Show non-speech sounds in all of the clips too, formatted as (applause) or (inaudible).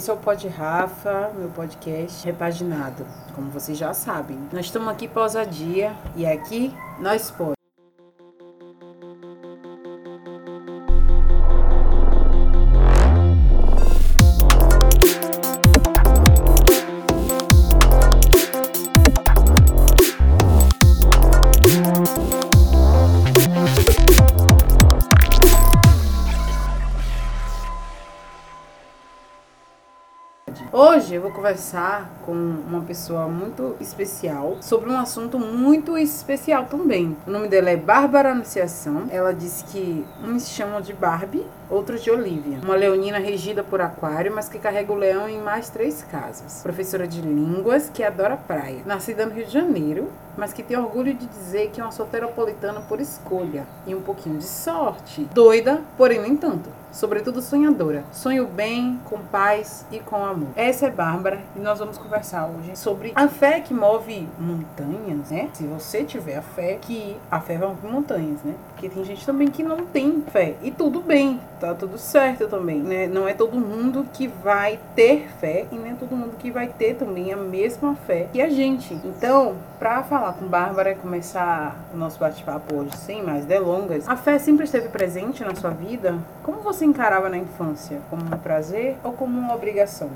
Esse é o Pod Rafa, meu podcast repaginado. Como vocês já sabem, nós estamos aqui para ousadia e aqui nós podemos. Hoje eu vou conversar com uma pessoa muito especial sobre um assunto muito especial também. O nome dela é Bárbara Anunciação. Ela disse que uns chamam de Barbie, outros de Olivia. Uma leonina regida por aquário, mas que carrega o leão em mais três casas. Professora de línguas que adora praia. Nascida no Rio de Janeiro, mas que tem orgulho de dizer que é uma solteropolitana por escolha e um pouquinho de sorte. Doida, porém nem tanto. Sobretudo sonhadora. Sonho bem, com paz e com amor. Essa é Bárbara e nós vamos conversar hoje sobre a fé que move montanhas, né? Se você tiver a fé, que a fé vai mover montanhas, né? Porque tem gente também que não tem fé. E tudo bem, tá tudo certo também, né? Não é todo mundo que vai ter fé e nem é todo mundo que vai ter também a mesma fé que a gente. Então, para falar com Bárbara e começar o nosso bate-papo hoje sem mais delongas, a fé sempre esteve presente na sua vida? Como você encarava na infância? Como um prazer ou como uma obrigação?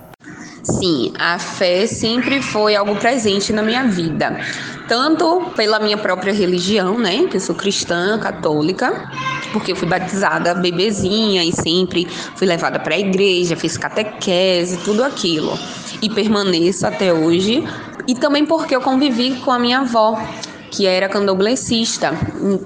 Sim, a fé sempre foi algo presente na minha vida, tanto pela minha própria religião, né, que eu sou cristã, católica, porque eu fui batizada bebezinha e sempre fui levada para a igreja, fiz catequese, tudo aquilo. E permaneço até hoje. E também porque eu convivi com a minha avó, que era candomblessista.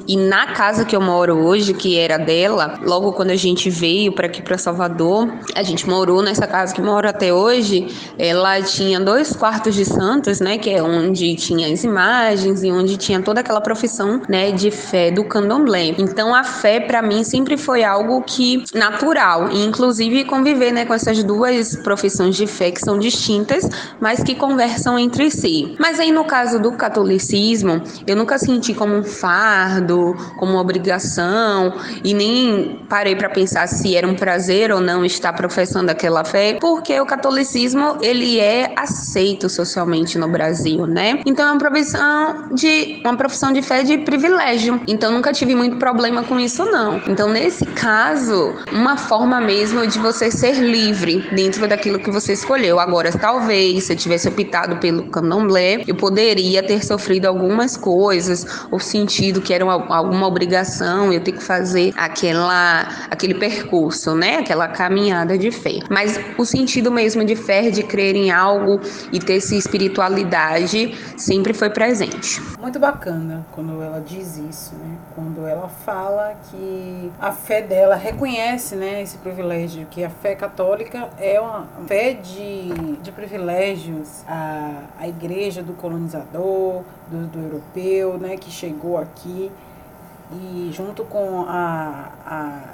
E na casa que eu moro hoje, que era dela, logo quando a gente veio para aqui para Salvador, a gente morou nessa casa que moro até hoje. Ela tinha dois quartos de santos, né, que é onde tinha as imagens e onde tinha toda aquela profissão, né, de fé do candomblé. Então a fé para mim sempre foi algo que natural, e inclusive conviver, né, com essas duas profissões de fé que são distintas, mas que conversam entre si. Mas aí no caso do catolicismo, eu nunca senti como um fardo, como uma obrigação e nem parei para pensar se era um prazer ou não estar professando aquela fé, porque o catolicismo ele é aceito socialmente no Brasil, né? Então é uma profissão de uma profissão de fé de privilégio. Então nunca tive muito problema com isso não. Então nesse caso, uma forma mesmo de você ser livre dentro daquilo que você escolheu. Agora, talvez se eu tivesse optado pelo candomblé, eu poderia ter sofrido algumas coisas ou sentido que era uma, alguma obrigação, eu ter que fazer aquela, aquele percurso, né? Aquela caminhada de fé. Mas o sentido mesmo de fé, de crer em algo e ter essa espiritualidade sempre foi presente. Muito bacana quando ela diz isso, né? Quando ela fala que a fé dela reconhece, né, esse privilégio, que a fé católica é uma fé de, de privilégios, a, a igreja do colonizador, do, do europeu, né, que chegou aqui e junto com a,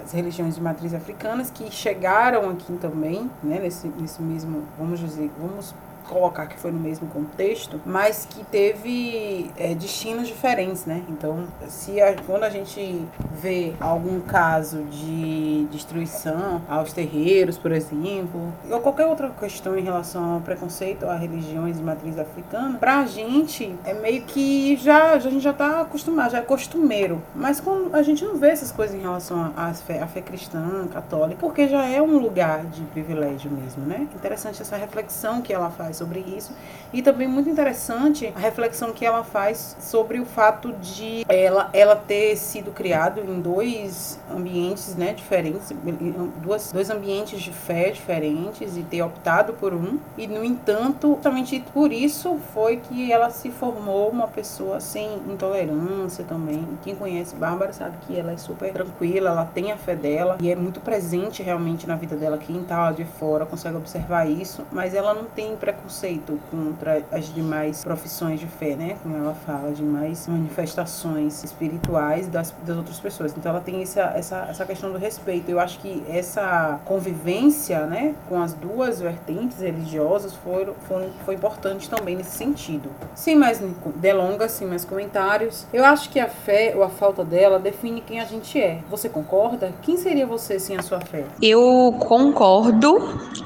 as religiões de matriz africanas que chegaram aqui também, né, nesse, nesse mesmo, vamos dizer, vamos colocar que foi no mesmo contexto, mas que teve é, destinos diferentes, né? Então, se a, quando a gente vê algum caso de destruição aos terreiros, por exemplo, ou qualquer outra questão em relação ao preconceito a religiões de matriz africana, pra gente é meio que já, a gente já tá acostumado, já é costumeiro. Mas quando a gente não vê essas coisas em relação à fé, à fé cristã, católica, porque já é um lugar de privilégio mesmo, né? Interessante essa reflexão que ela faz sobre isso. E também muito interessante a reflexão que ela faz sobre o fato de ela, ela ter sido criado em dois ambientes né, diferentes, duas, dois ambientes de fé diferentes e ter optado por um. E, no entanto, justamente por isso foi que ela se formou uma pessoa sem intolerância também. Quem conhece Bárbara sabe que ela é super tranquila, ela tem a fé dela e é muito presente realmente na vida dela. Quem tá lá de fora consegue observar isso, mas ela não tem preconceito preconceito contra as demais profissões de fé, né? Como ela fala, demais manifestações espirituais das, das outras pessoas. Então ela tem essa, essa, essa questão do respeito. Eu acho que essa convivência, né, com as duas vertentes religiosas foi, foi, foi importante também nesse sentido. Sem mais delongas, sem mais comentários, eu acho que a fé ou a falta dela define quem a gente é. Você concorda? Quem seria você sem a sua fé? Eu concordo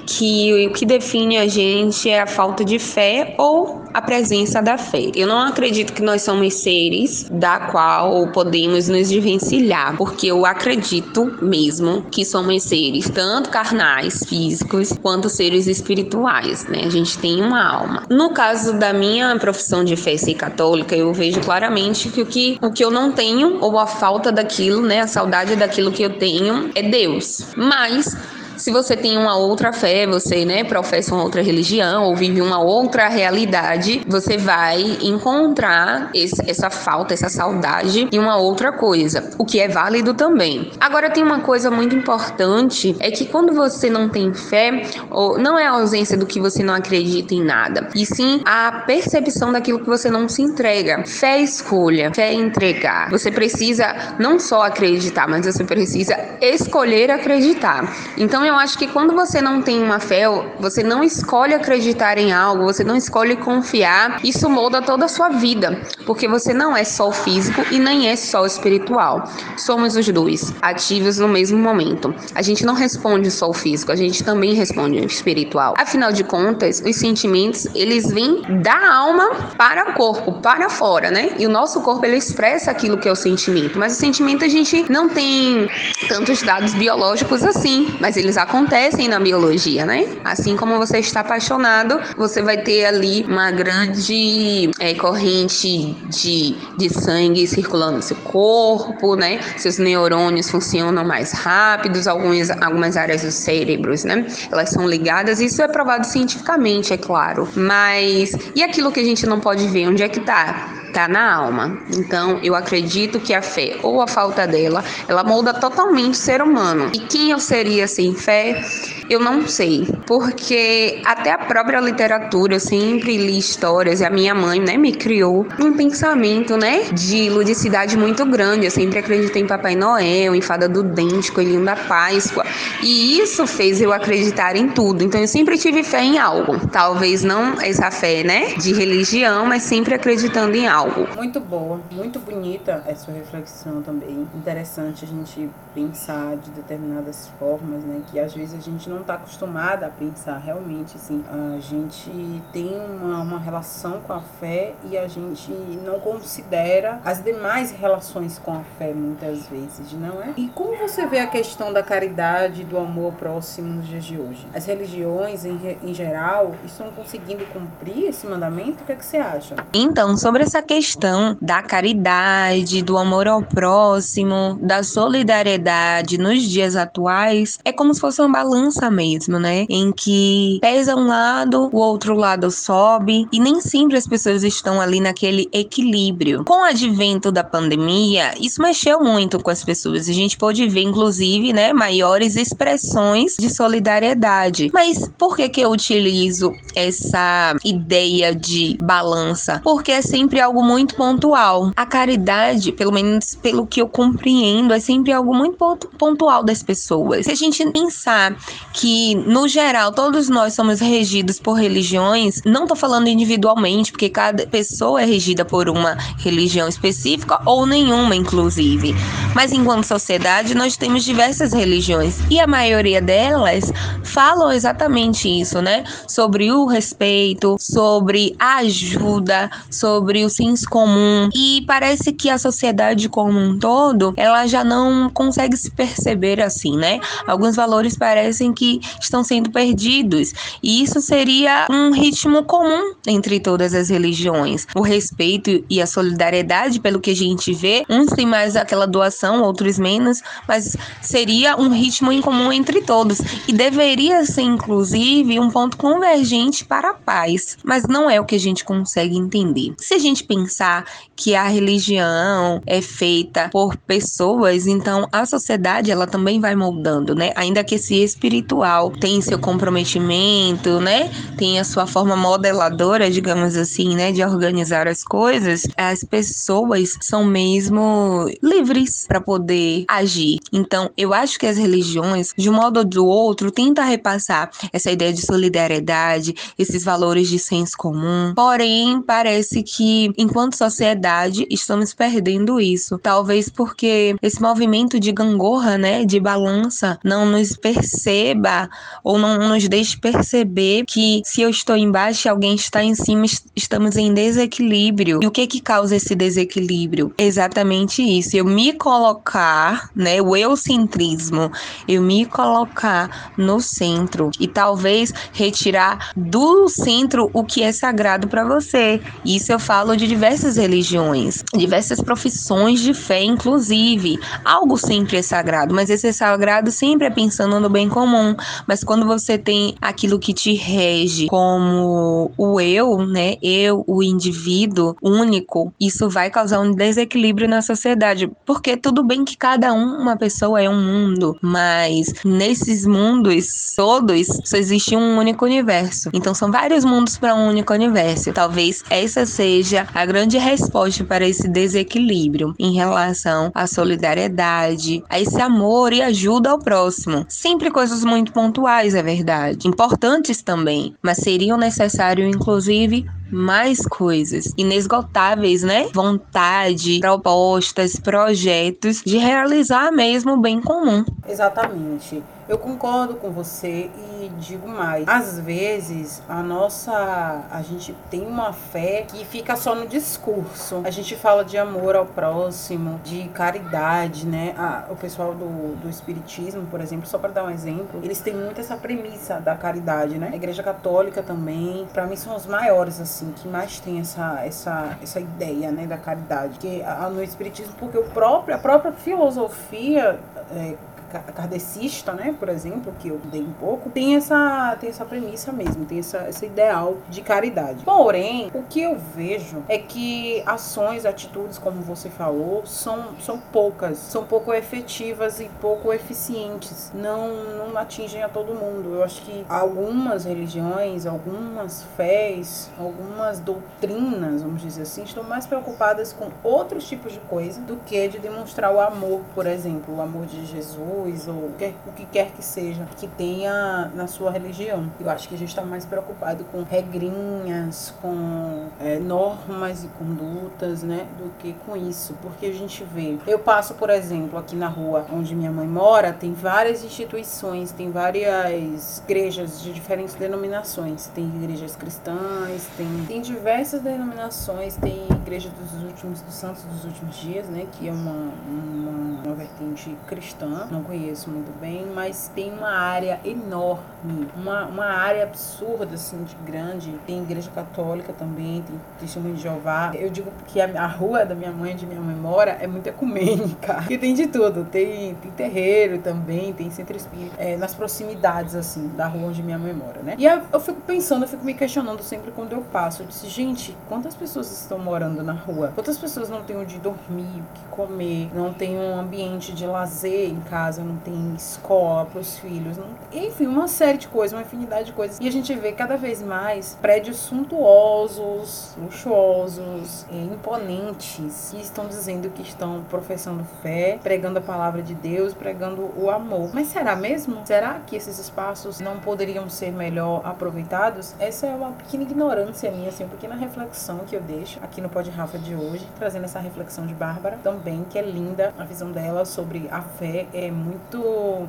que o que define a gente é a falta de fé ou a presença da fé. Eu não acredito que nós somos seres da qual podemos nos desvencilhar, porque eu acredito mesmo que somos seres tanto carnais, físicos, quanto seres espirituais, né? A gente tem uma alma. No caso da minha profissão de fé ser católica, eu vejo claramente que o que o que eu não tenho ou a falta daquilo, né, a saudade daquilo que eu tenho é Deus. Mas se você tem uma outra fé, você, né, professa uma outra religião ou vive uma outra realidade, você vai encontrar esse, essa falta, essa saudade em uma outra coisa, o que é válido também. Agora tem uma coisa muito importante, é que quando você não tem fé, ou não é a ausência do que você não acredita em nada, e sim a percepção daquilo que você não se entrega. Fé é escolha, fé é entregar. Você precisa não só acreditar, mas você precisa escolher acreditar. Então eu acho que quando você não tem uma fé, você não escolhe acreditar em algo, você não escolhe confiar, isso molda toda a sua vida, porque você não é só físico e nem é só espiritual. Somos os dois, ativos no mesmo momento. A gente não responde só o físico, a gente também responde o espiritual. Afinal de contas, os sentimentos, eles vêm da alma para o corpo, para fora, né? E o nosso corpo ele expressa aquilo que é o sentimento, mas o sentimento a gente não tem tantos dados biológicos assim, mas eles acontecem na biologia, né? Assim como você está apaixonado, você vai ter ali uma grande é, corrente de, de sangue circulando no seu corpo, né? Seus neurônios funcionam mais rápidos, algumas, algumas áreas dos cérebros, né? Elas são ligadas, isso é provado cientificamente, é claro. Mas e aquilo que a gente não pode ver, onde é que tá? Tá na alma. Então, eu acredito que a fé ou a falta dela, ela molda totalmente o ser humano. E quem eu seria sem fé? Eu não sei, porque até a própria literatura, eu sempre li histórias e a minha mãe, né, me criou um pensamento, né, de ludicidade muito grande. Eu sempre acreditei em Papai Noel, em Fada do Dente, Coelhinho da Páscoa, e isso fez eu acreditar em tudo. Então eu sempre tive fé em algo. Talvez não essa fé, né, de religião, mas sempre acreditando em algo. Muito boa, muito bonita essa reflexão também. Interessante a gente pensar de determinadas formas, né, que às vezes a gente não não está acostumada a pensar realmente assim. A gente tem uma, uma relação com a fé e a gente não considera as demais relações com a fé muitas vezes, não é? E como você vê a questão da caridade do amor próximo nos dias de hoje? As religiões em, em geral estão conseguindo cumprir esse mandamento? O que, é que você acha? Então, sobre essa questão da caridade, do amor ao próximo, da solidariedade nos dias atuais, é como se fosse uma balança mesmo, né? Em que pesa um lado, o outro lado sobe e nem sempre as pessoas estão ali naquele equilíbrio. Com o advento da pandemia, isso mexeu muito com as pessoas. A gente pode ver, inclusive, né, maiores expressões de solidariedade. Mas por que que eu utilizo essa ideia de balança? Porque é sempre algo muito pontual. A caridade, pelo menos pelo que eu compreendo, é sempre algo muito pontual das pessoas. Se a gente pensar que, no geral, todos nós somos regidos por religiões, não tô falando individualmente, porque cada pessoa é regida por uma religião específica ou nenhuma, inclusive. Mas enquanto sociedade, nós temos diversas religiões e a maioria delas falam exatamente isso, né? Sobre o respeito, sobre a ajuda, sobre o senso comum. E parece que a sociedade como um todo, ela já não consegue se perceber assim, né? Alguns valores parecem que estão sendo perdidos. E isso seria um ritmo comum entre todas as religiões. O respeito e a solidariedade, pelo que a gente vê, uns têm mais aquela doação, outros menos, mas seria um ritmo em comum entre todos. E deveria ser, inclusive, um ponto convergente para a paz. Mas não é o que a gente consegue entender. Se a gente pensar que a religião é feita por pessoas, então a sociedade ela também vai moldando, né? Ainda que esse espiritual tem seu comprometimento, né? Tem a sua forma modeladora, digamos assim, né, de organizar as coisas, as pessoas são mesmo livres para poder agir. Então, eu acho que as religiões, de um modo ou do outro, tentam repassar essa ideia de solidariedade, esses valores de senso comum. Porém, parece que enquanto sociedade estamos perdendo isso. Talvez porque esse movimento de gangorra, né, de balança, não nos perceba ou não nos deixe perceber que se eu estou embaixo e alguém está em cima, estamos em desequilíbrio. E o que que causa esse desequilíbrio? Exatamente isso. Eu me colocar, né, o eucentrismo, eu me colocar no centro e talvez retirar do centro o que é sagrado para você. Isso eu falo de diversas religiões, diversas profissões de fé, inclusive. Algo sempre é sagrado, mas esse sagrado sempre é pensando no bem comum. Mas quando você tem aquilo que te rege como o eu, né? Eu, o indivíduo único, isso vai causar um desequilíbrio na sociedade. Porque tudo bem que cada um, uma pessoa é um mundo, mas nesses mundos todos só existe um único universo. Então são vários mundos para um único universo. Talvez essa seja a grande resposta para esse desequilíbrio em relação à solidariedade, a esse amor e ajuda ao próximo. Sempre coisas muito pontuais, é verdade, importantes também, mas seriam necessários, inclusive, mais coisas inesgotáveis, né? Vontade, propostas, projetos de realizar mesmo o bem comum. Exatamente. Eu concordo com você e digo mais. Às vezes a nossa a gente tem uma fé que fica só no discurso. A gente fala de amor ao próximo, de caridade, né? Ah, o pessoal do, do espiritismo, por exemplo, só para dar um exemplo, eles têm muito essa premissa da caridade, né? A Igreja Católica também, para mim são os maiores assim, que mais tem essa essa essa ideia, né, da caridade, que no espiritismo porque o próprio a própria filosofia é, kardecista, né, por exemplo, que eu dei um pouco, tem essa, tem essa premissa mesmo, tem essa, esse ideal de caridade. Porém, o que eu vejo é que ações, atitudes, como você falou, são, são poucas, são pouco efetivas e pouco eficientes, não, não atingem a todo mundo. Eu acho que algumas religiões, algumas fés, algumas doutrinas, vamos dizer assim, estão mais preocupadas com outros tipos de coisa do que de demonstrar o amor, por exemplo, o amor de Jesus Jesus ou o que quer que seja que tenha na sua religião. Eu acho que a gente está mais preocupado com regrinhas, com é, normas e condutas, né, do que com isso, porque a gente vê. Eu passo, por exemplo, aqui na rua onde minha mãe mora, tem várias instituições, tem várias igrejas de diferentes denominações. Tem igrejas cristãs, tem, tem diversas denominações, tem igreja dos últimos dos santos dos últimos dias, né, que é uma, uma, uma vertente cristã. Não conheço muito bem, mas tem uma área enorme, uma, uma área absurda, assim, de grande. Tem igreja católica também, tem testemunho de Jeová. Eu digo que a, a rua da minha mãe, onde minha mãe mora, é muito ecumênica. (laughs) E tem de tudo. Tem, tem terreiro também, tem centro espírita. É, nas proximidades, assim, da rua onde minha mãe mora, né? E eu, eu fico pensando, eu fico me questionando sempre quando eu passo. Eu disse, gente, quantas pessoas estão morando na rua? Quantas pessoas não têm onde dormir, o que comer, não tem um ambiente de lazer em casa? Casa, não tem escola para os filhos, não... enfim, uma série de coisas, uma infinidade de coisas. E a gente vê cada vez mais prédios suntuosos, luxuosos, imponentes, que estão dizendo que estão professando fé, pregando a palavra de Deus, pregando o amor. Mas será mesmo? Será que esses espaços não poderiam ser melhor aproveitados? Essa é uma pequena ignorância minha, assim, uma pequena reflexão que eu deixo aqui no Pod Rafa de hoje, trazendo essa reflexão de Bárbara também, que é linda a visão dela sobre a fé. É muito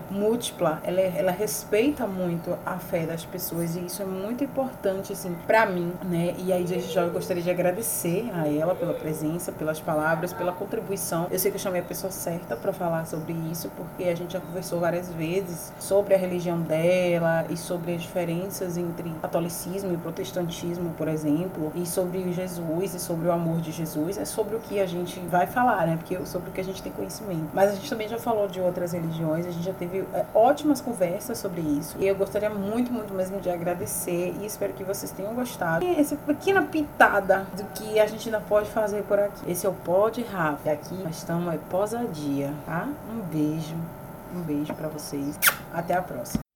múltipla, ela, é, ela respeita muito a fé das pessoas e isso é muito importante, assim, para mim, né? E aí, desde já, eu gostaria de agradecer a ela pela presença, pelas palavras, pela contribuição. Eu sei que eu chamei a pessoa certa para falar sobre isso, porque a gente já conversou várias vezes sobre a religião dela e sobre as diferenças entre catolicismo e protestantismo, por exemplo, e sobre Jesus e sobre o amor de Jesus. É sobre o que a gente vai falar, né? Porque sobre o que a gente tem conhecimento. Mas a gente também já falou de outras religiões. A gente já teve é, ótimas conversas sobre isso. E eu gostaria muito, muito mesmo de agradecer e espero que vocês tenham gostado. E essa pequena pitada do que a gente ainda pode fazer por aqui. Esse é o Pod Rafa. E aqui nós estamos é pós-dia, tá? Um beijo Um beijo para vocês. Até a próxima.